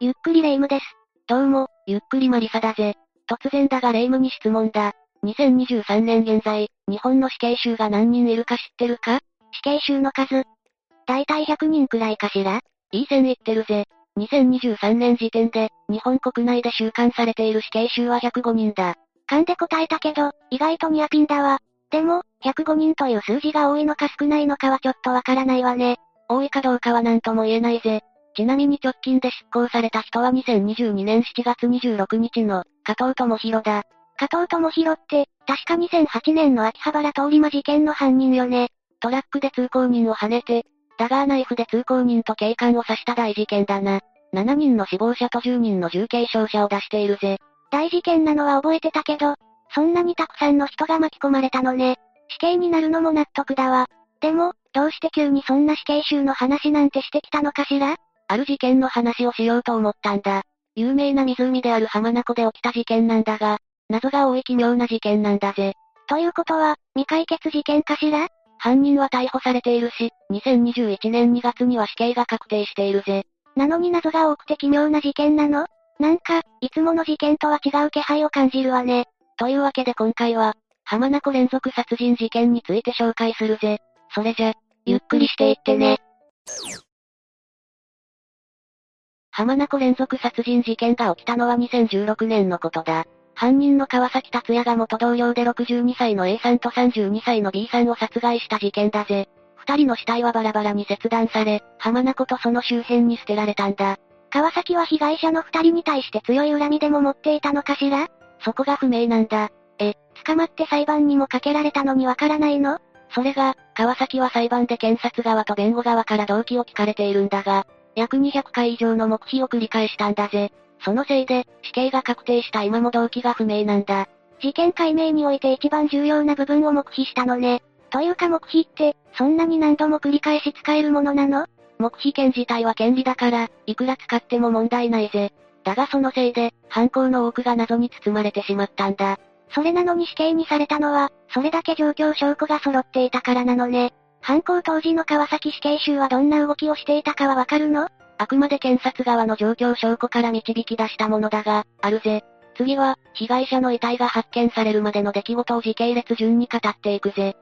ゆっくりレ夢ムです。どうも、ゆっくりマリサだぜ。突然だがレ夢ムに質問だ。2023年現在、日本の死刑囚が何人いるか知ってるか？死刑囚の数。だいたい100人くらいかしら？いい線いってるぜ。2023年時点で、日本国内で収監されている死刑囚は105人だ。勘で答えたけど、意外とニアピンだわ。でも、105人という数字が多いのか少ないのかはちょっとわからないわね。多いかどうかは何とも言えないぜ。ちなみに直近で執行された人は2022年7月26日の、加藤智弘だ。加藤智弘って、確か2008年の秋葉原通り魔事件の犯人よね。トラックで通行人を跳ねて、ダガーナイフで通行人と警官を刺した大事件だな。7人の死亡者と10人の重軽傷者を出しているぜ。大事件なのは覚えてたけど、そんなにたくさんの人が巻き込まれたのね。死刑になるのも納得だわ。でも、どうして急にそんな死刑囚の話なんてしてきたのかしら？ある事件の話をしようと思ったんだ。有名な湖である浜名湖で起きた事件なんだが、謎が多い奇妙な事件なんだぜ。ということは、未解決事件かしら？犯人は逮捕されているし、2021年2月には死刑が確定しているぜ。なのに謎が多くて奇妙な事件なの？なんか、いつもの事件とは違う気配を感じるわね。というわけで今回は、浜名湖連続殺人事件について紹介するぜ。それじゃ、ゆっくりしていってね。浜名湖連続殺人事件が起きたのは2016年のことだ。犯人の川崎達也が元同僚で62歳の A さんと32歳の B さんを殺害した事件だぜ。二人の死体はバラバラに切断され、浜名湖とその周辺に捨てられたんだ。川崎は被害者の二人に対して強い恨みでも持っていたのかしら？そこが不明なんだ。え、捕まって裁判にもかけられたのにわからないの？それが、川崎は裁判で検察側と弁護側から動機を聞かれているんだが、約200回以上の黙秘を繰り返したんだぜ。そのせいで、死刑が確定した今も動機が不明なんだ。事件解明において一番重要な部分を黙秘したのね。というか黙秘って、そんなに何度も繰り返し使えるものなの？黙秘権自体は権利だから、いくら使っても問題ないぜ。だがそのせいで、犯行の多くが謎に包まれてしまったんだ。それなのに死刑にされたのは、それだけ状況証拠が揃っていたからなのね。犯行当時の川崎死刑囚はどんな動きをしていたかはわかるの？あくまで検察側の状況証拠から導き出したものだが、あるぜ。次は、被害者の遺体が発見されるまでの出来事を時系列順に語っていくぜ。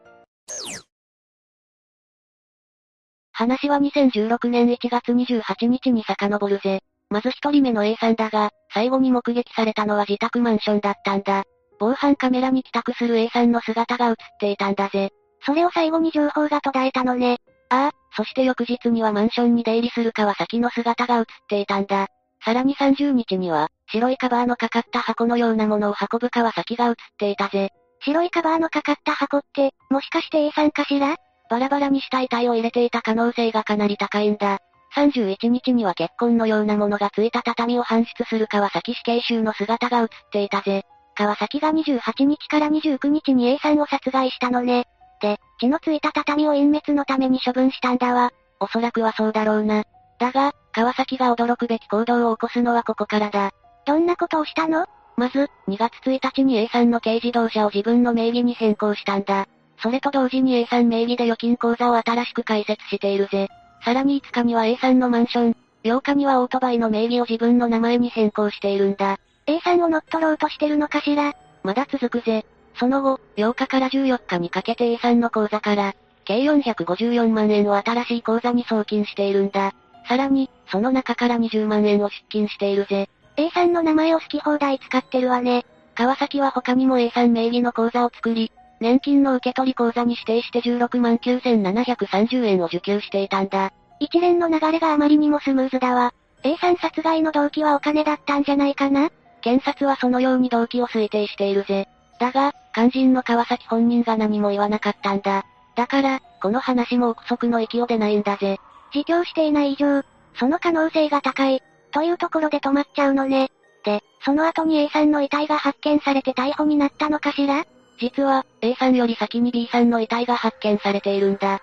話は2016年1月28日に遡るぜ。まず一人目の A さんだが、最後に目撃されたのは自宅マンションだったんだ。防犯カメラに帰宅する A さんの姿が映っていたんだぜ。それを最後に情報が途絶えたのね。ああ、そして翌日にはマンションに出入りする川崎の姿が映っていたんだ。さらに30日には、白いカバーのかかった箱のようなものを運ぶ川崎が映っていたぜ。白いカバーのかかった箱って、もしかして A さんかしら？バラバラにした遺体を入れていた可能性がかなり高いんだ。31日には血痕のようなものがついた畳を搬出する川崎死刑囚の姿が映っていたぜ。川崎が28日から29日に A さんを殺害したのね。で、血のついた畳を隠滅のために処分したんだわ。おそらくはそうだろうな。だが、川崎が驚くべき行動を起こすのはここからだ。どんなことをしたの？まず、2月1日に A さんの軽自動車を自分の名義に変更したんだ。それと同時に A さん名義で預金口座を新しく開設しているぜ。さらに5日には A さんのマンション、8日にはオートバイの名義を自分の名前に変更しているんだ。A さんを乗っ取ろうとしてるのかしら？まだ続くぜ。その後、8日から14日にかけて A さんの口座から、計454万円を新しい口座に送金しているんだ。さらに、その中から20万円を出金しているぜ。A さんの名前を好き放題使ってるわね。川崎は他にも A さん名義の口座を作り、年金の受取口座に指定して16万9730円を受給していたんだ。一連の流れがあまりにもスムーズだわ。A さん殺害の動機はお金だったんじゃないかな？検察はそのように動機を推定しているぜ。だが、肝心の川崎本人が何も言わなかったんだ。だから、この話も憶測の域を出ないんだぜ。自供していない以上、その可能性が高い、というところで止まっちゃうのね。で、その後に A さんの遺体が発見されて逮捕になったのかしら？実は、A さんより先に B さんの遺体が発見されているんだ。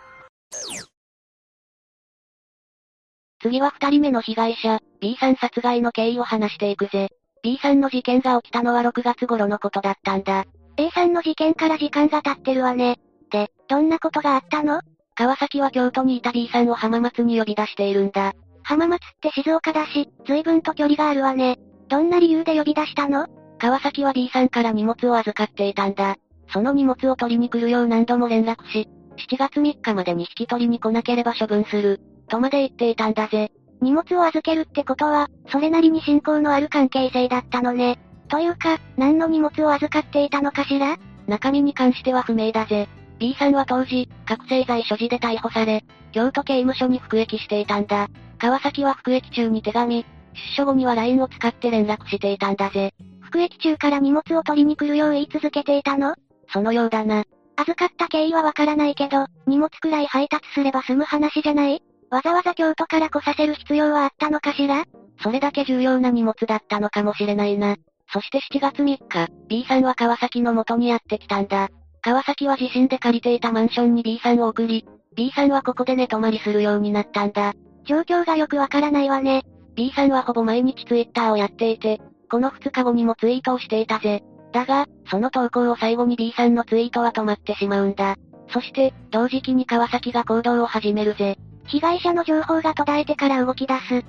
次は二人目の被害者、B さん殺害の経緯を話していくぜ。B さんの事件が起きたのは6月頃のことだったんだ。A さんの事件から時間が経ってるわね。で、どんなことがあったの？川崎は京都にいた B さんを浜松に呼び出しているんだ。浜松って静岡だし、随分と距離があるわね。どんな理由で呼び出したの？川崎は B さんから荷物を預かっていたんだ。その荷物を取りに来るよう何度も連絡し、7月3日までに引き取りに来なければ処分する、とまで言っていたんだぜ。荷物を預けるってことは、それなりに信仰のある関係性だったのね。というか、何の荷物を預かっていたのかしら？中身に関しては不明だぜ。B さんは当時、覚醒剤所持で逮捕され、京都刑務所に服役していたんだ。川崎は服役中に手紙、出所後には LINE を使って連絡していたんだぜ。服役中から荷物を取りに来るよう言い続けていたの？そのようだな。預かった経緯はわからないけど、荷物くらい配達すれば済む話じゃない？わざわざ京都から来させる必要はあったのかしら？それだけ重要な荷物だったのかもしれないな。そして7月3日、B さんは川崎の元にやってきたんだ。川崎は自身で借りていたマンションに B さんを送り、B さんはここで寝泊まりするようになったんだ。状況がよくわからないわね。B さんはほぼ毎日ツイッターをやっていて、この2日後にもツイートをしていたぜ。だが、その投稿を最後に B さんのツイートは止まってしまうんだ。そして、同時期に川崎が行動を始めるぜ。被害者の情報が途絶えてから動き出す。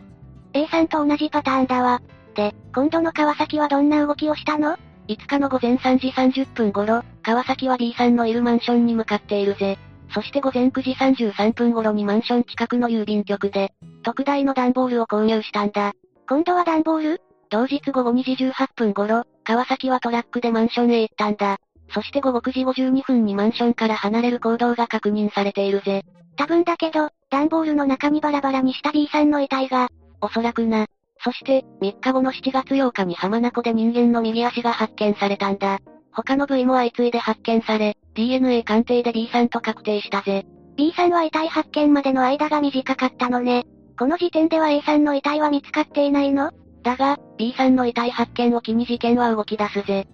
A さんと同じパターンだわ。で、今度の川崎はどんな動きをしたの ?5 日の午前3時30分頃、川崎は B さんのいるマンションに向かっているぜ。そして午前9時33分頃にマンション近くの郵便局で、特大の段ボールを購入したんだ。今度は段ボール？同日午後2時18分頃、川崎はトラックでマンションへ行ったんだ。そして午後9時52分にマンションから離れる行動が確認されているぜ。多分だけど、段ボールの中にバラバラにした B さんの遺体が、おそらくな。そして、3日後の7月8日に浜名湖で人間の右足が発見されたんだ。他の部位も相次いで発見され、DNA 鑑定で B さんと確定したぜ。B さんは遺体発見までの間が短かったのね。この時点では A さんの遺体は見つかっていないの？だが、B さんの遺体発見を機に事件は動き出すぜ。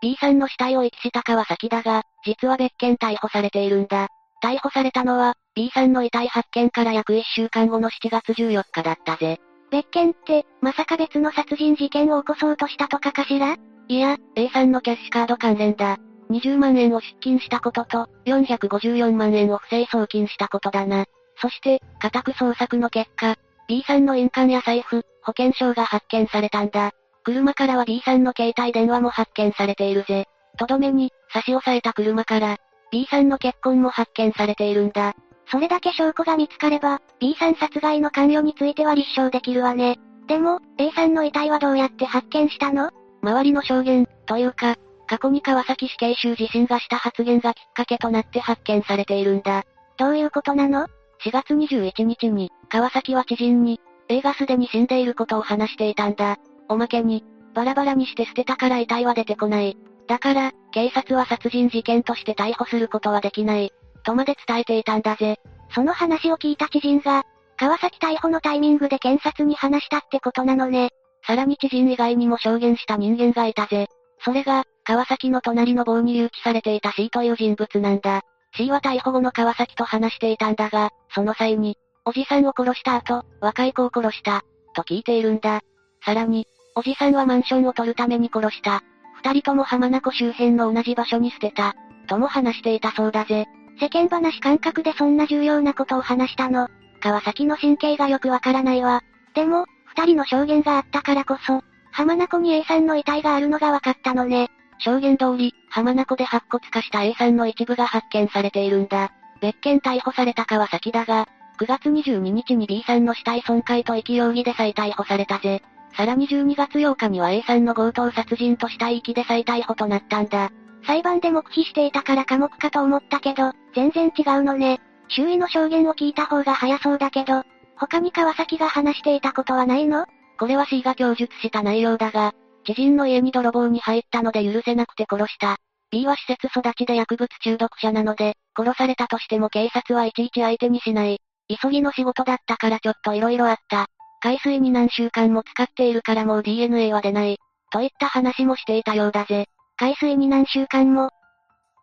B さんの死体を遺棄した川崎だが、実は別件逮捕されているんだ。逮捕されたのは、B さんの遺体発見から約1週間後の7月14日だったぜ。別件って、まさか別の殺人事件を起こそうとしたとかかしら？いや、A さんのキャッシュカード関連だ。20万円を出金したことと、454万円を不正送金したことだな。そして、家宅捜索の結果、B さんの印鑑や財布、保険証が発見されたんだ。車からは B さんの携帯電話も発見されているぜ。とどめに、差し押さえた車から、B さんの結婚も発見されているんだ。それだけ証拠が見つかれば、B さん殺害の関与については立証できるわね。でも、A さんの遺体はどうやって発見したの？周りの証言、というか、過去に川崎死刑囚自身がした発言がきっかけとなって発見されているんだ。どういうことなの ?4 月21日に、川崎は知人に、A がすでに死んでいることを話していたんだ。おまけに、バラバラにして捨てたから遺体は出てこない。だから、警察は殺人事件として逮捕することはできない。とまで伝えていたんだぜ。その話を聞いた知人が、川崎逮捕のタイミングで検察に話したってことなのね。さらに知人以外にも証言した人間がいたぜ。それが、川崎の隣の棒に留置されていた C という人物なんだ。C は逮捕後の川崎と話していたんだが、その際に、おじさんを殺した後、若い子を殺した、と聞いているんだ。さらに、おじさんはマンションを取るために殺した。二人とも浜名湖周辺の同じ場所に捨てた。とも話していたそうだぜ。世間話感覚でそんな重要なことを話したの。川崎の神経がよくわからないわ。でも、二人の証言があったからこそ、浜名湖に A さんの遺体があるのがわかったのね。証言通り、浜名湖で白骨化した A さんの一部が発見されているんだ。別件逮捕された川崎だが、9月22日に B さんの死体損壊と遺棄容疑で再逮捕されたぜ。さらに12月8日には A さんの強盗殺人と死体遺棄で再逮捕となったんだ。裁判で黙秘していたから科目かと思ったけど、全然違うのね。周囲の証言を聞いた方が早そうだけど、他に川崎が話していたことはないの？これは C が供述した内容だが、知人の家に泥棒に入ったので許せなくて殺した。B は施設育ちで薬物中毒者なので、殺されたとしても警察はいちいち相手にしない。急ぎの仕事だったからちょっと色々あった。海水に何週間も使っているからもう DNA は出ない。といった話もしていたようだぜ。海水に何週間も。っ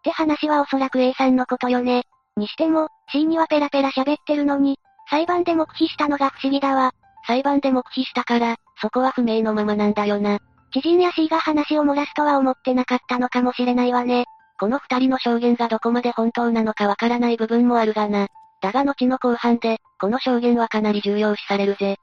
て話はおそらく A さんのことよね。にしても、C にはペラペラ喋ってるのに、裁判で黙秘したのが不思議だわ。裁判で黙秘したから、そこは不明のままなんだよな。知人や C が話を漏らすとは思ってなかったのかもしれないわね。この二人の証言がどこまで本当なのかわからない部分もあるがな。だが後の後半で、この証言はかなり重要視されるぜ。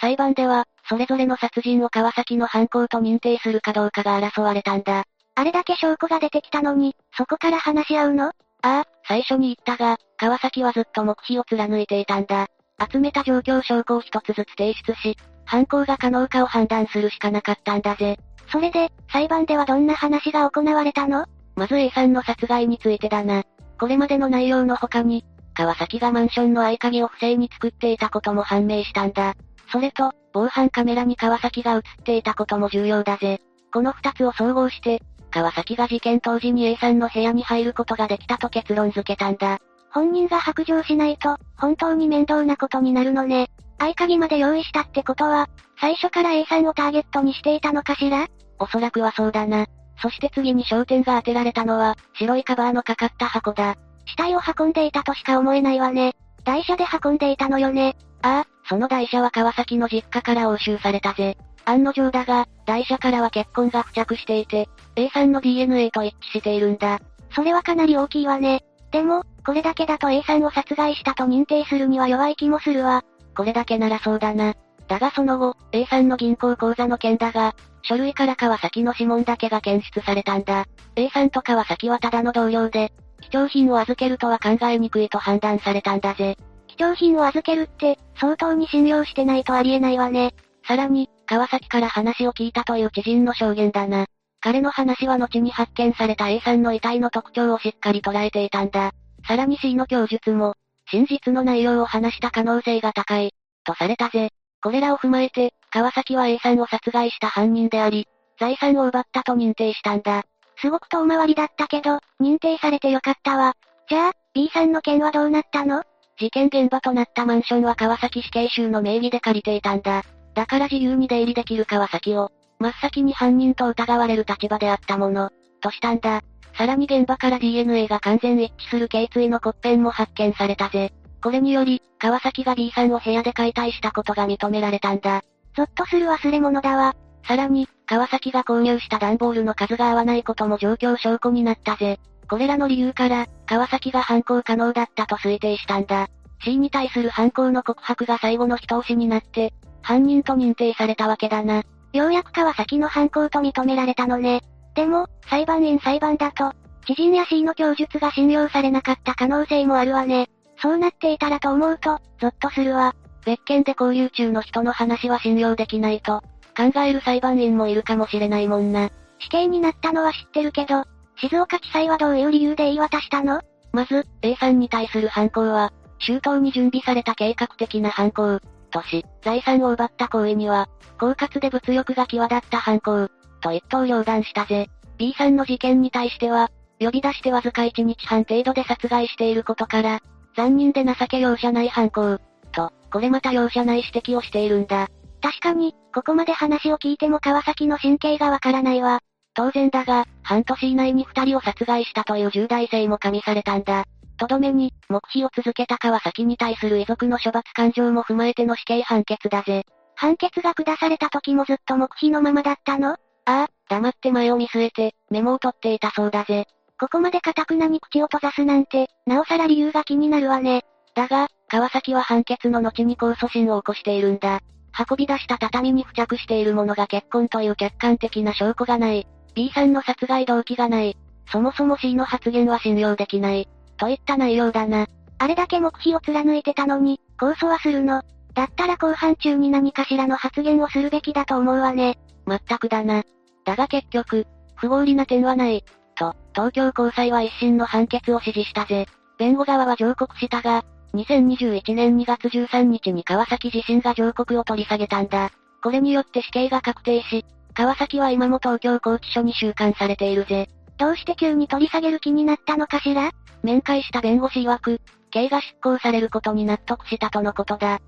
裁判では、それぞれの殺人を川崎の犯行と認定するかどうかが争われたんだ。あれだけ証拠が出てきたのに、そこから話し合うの？ああ、最初に言ったが、川崎はずっと黙秘を貫いていたんだ。集めた状況証拠を一つずつ提出し、犯行が可能かを判断するしかなかったんだぜ。それで、裁判ではどんな話が行われたの？まず A さんの殺害についてだな。これまでの内容の他に、川崎がマンションの合鍵を不正に作っていたことも判明したんだ。それと、防犯カメラに川崎が映っていたことも重要だぜ。この二つを総合して、川崎が事件当時に A さんの部屋に入ることができたと結論付けたんだ。本人が白状しないと、本当に面倒なことになるのね。合鍵まで用意したってことは、最初から A さんをターゲットにしていたのかしら？おそらくはそうだな。そして次に焦点が当てられたのは、白いカバーのかかった箱だ。死体を運んでいたとしか思えないわね。台車で運んでいたのよね。ああ、その台車は川崎の実家から押収されたぜ。案の定だが、台車からは血痕が付着していて、A さんの DNA と一致しているんだ。それはかなり大きいわね。でも、これだけだと A さんを殺害したと認定するには弱い気もするわ。これだけならそうだな。だがその後、A さんの銀行口座の件だが、書類から川崎の指紋だけが検出されたんだ。A さんと川崎はただの同僚で、貴重品を預けるとは考えにくいと判断されたんだぜ。貴重品を預けるって、相当に信用してないとありえないわね。さらに、川崎から話を聞いたという知人の証言だな。彼の話は後に発見された A さんの遺体の特徴をしっかり捉えていたんだ。さらに C の供述も、真実の内容を話した可能性が高い、とされたぜ。これらを踏まえて、川崎は A さんを殺害した犯人であり、財産を奪ったと認定したんだ。すごく遠回りだったけど、認定されてよかったわ。じゃあ、B さんの件はどうなったの？事件現場となったマンションは川崎死刑囚の名義で借りていたんだ。だから自由に出入りできる川崎を、真っ先に犯人と疑われる立場であったもの、としたんだ。さらに現場から DNA が完全一致する頸椎の骨片も発見されたぜ。これにより、川崎が B さんを部屋で解体したことが認められたんだ。ゾッとする忘れ物だわ。さらに、川崎が購入した段ボールの数が合わないことも状況証拠になったぜ。これらの理由から、川崎が犯行可能だったと推定したんだ。C に対する犯行の告白が最後の一押しになって、犯人と認定されたわけだな。ようやく川崎の犯行と認められたのね。でも、裁判員裁判だと、知人や C の供述が信用されなかった可能性もあるわね。そうなっていたらと思うと、ゾッとするわ。別件で交流中の人の話は信用できないと、考える裁判員もいるかもしれないもんな。死刑になったのは知ってるけど、静岡地裁はどういう理由で言い渡したの？まず、A さんに対する犯行は、周到に準備された計画的な犯行、とし、財産を奪った行為には、狡猾で物欲が際立った犯行、と一刀両断したぜ。B さんの事件に対しては、呼び出してわずか1日半程度で殺害していることから、残忍で情け容赦ない犯行。と、これまた容赦ない指摘をしているんだ。確かに、ここまで話を聞いても川崎の神経がわからないわ。当然だが、半年以内に二人を殺害したという重大性も加味されたんだ。とどめに、黙秘を続けた川崎に対する遺族の処罰感情も踏まえての死刑判決だぜ。判決が下された時もずっと黙秘のままだったの？ああ、黙って前を見据えて、メモを取っていたそうだぜ。ここまで堅くなに口を閉ざすなんて、なおさら理由が気になるわね。だが、川崎は判決の後に控訴審を起こしているんだ。運び出した畳に付着しているものが結婚という客観的な証拠がない。B さんの殺害動機がない。そもそも C の発言は信用できない。といった内容だな。あれだけ黙秘を貫いてたのに、控訴はするの。だったら後半中に何かしらの発言をするべきだと思うわね。まったくだな。だが結局、不合理な点はない。と、東京高裁は一審の判決を支持したぜ。弁護側は上告したが、2021年2月13日に川崎自身が上告を取り下げたんだ。これによって死刑が確定し、川崎は今も東京拘置所に収監されているぜ。どうして急に取り下げる気になったのかしら？面会した弁護士曰く、刑が執行されることに納得したとのことだ。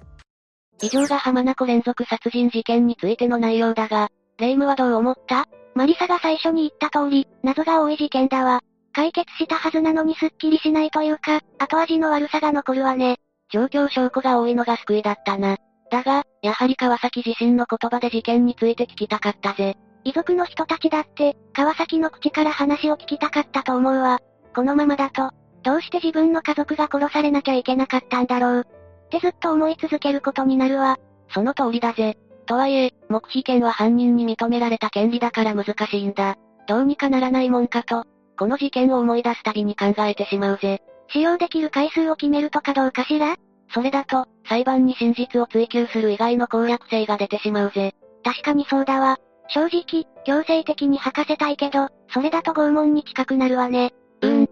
以上が浜名湖連続殺人事件についての内容だが、レイムはどう思った？マリサが最初に言った通り、謎が多い事件だわ。解決したはずなのにすっきりしないというか、後味の悪さが残るわね。状況証拠が多いのが救いだったな。だが、やはり川崎自身の言葉で事件について聞きたかったぜ。遺族の人たちだって、川崎の口から話を聞きたかったと思うわ。このままだと、どうして自分の家族が殺されなきゃいけなかったんだろう。ってずっと思い続けることになるわ。その通りだぜ。とはいえ、黙秘権は犯人に認められた権利だから難しいんだ。どうにかならないもんかと、この事件を思い出すたびに考えてしまうぜ。使用できる回数を決めるとかどうかしら？それだと、裁判に真実を追求する以外の攻略性が出てしまうぜ。確かにそうだわ。正直、強制的に吐かせたいけど、それだと拷問に近くなるわね。うん。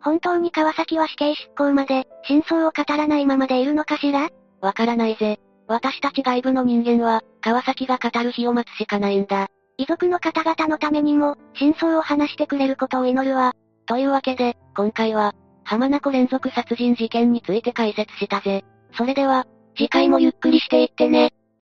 本当に川崎は死刑執行まで、真相を語らないままでいるのかしら？わからないぜ。私たち外部の人間は、川崎が語る日を待つしかないんだ。遺族の方々のためにも、真相を話してくれることを祈るわ。というわけで、今回は、浜名湖連続殺人事件について解説したぜ。それでは、次回もゆっくりしていってね。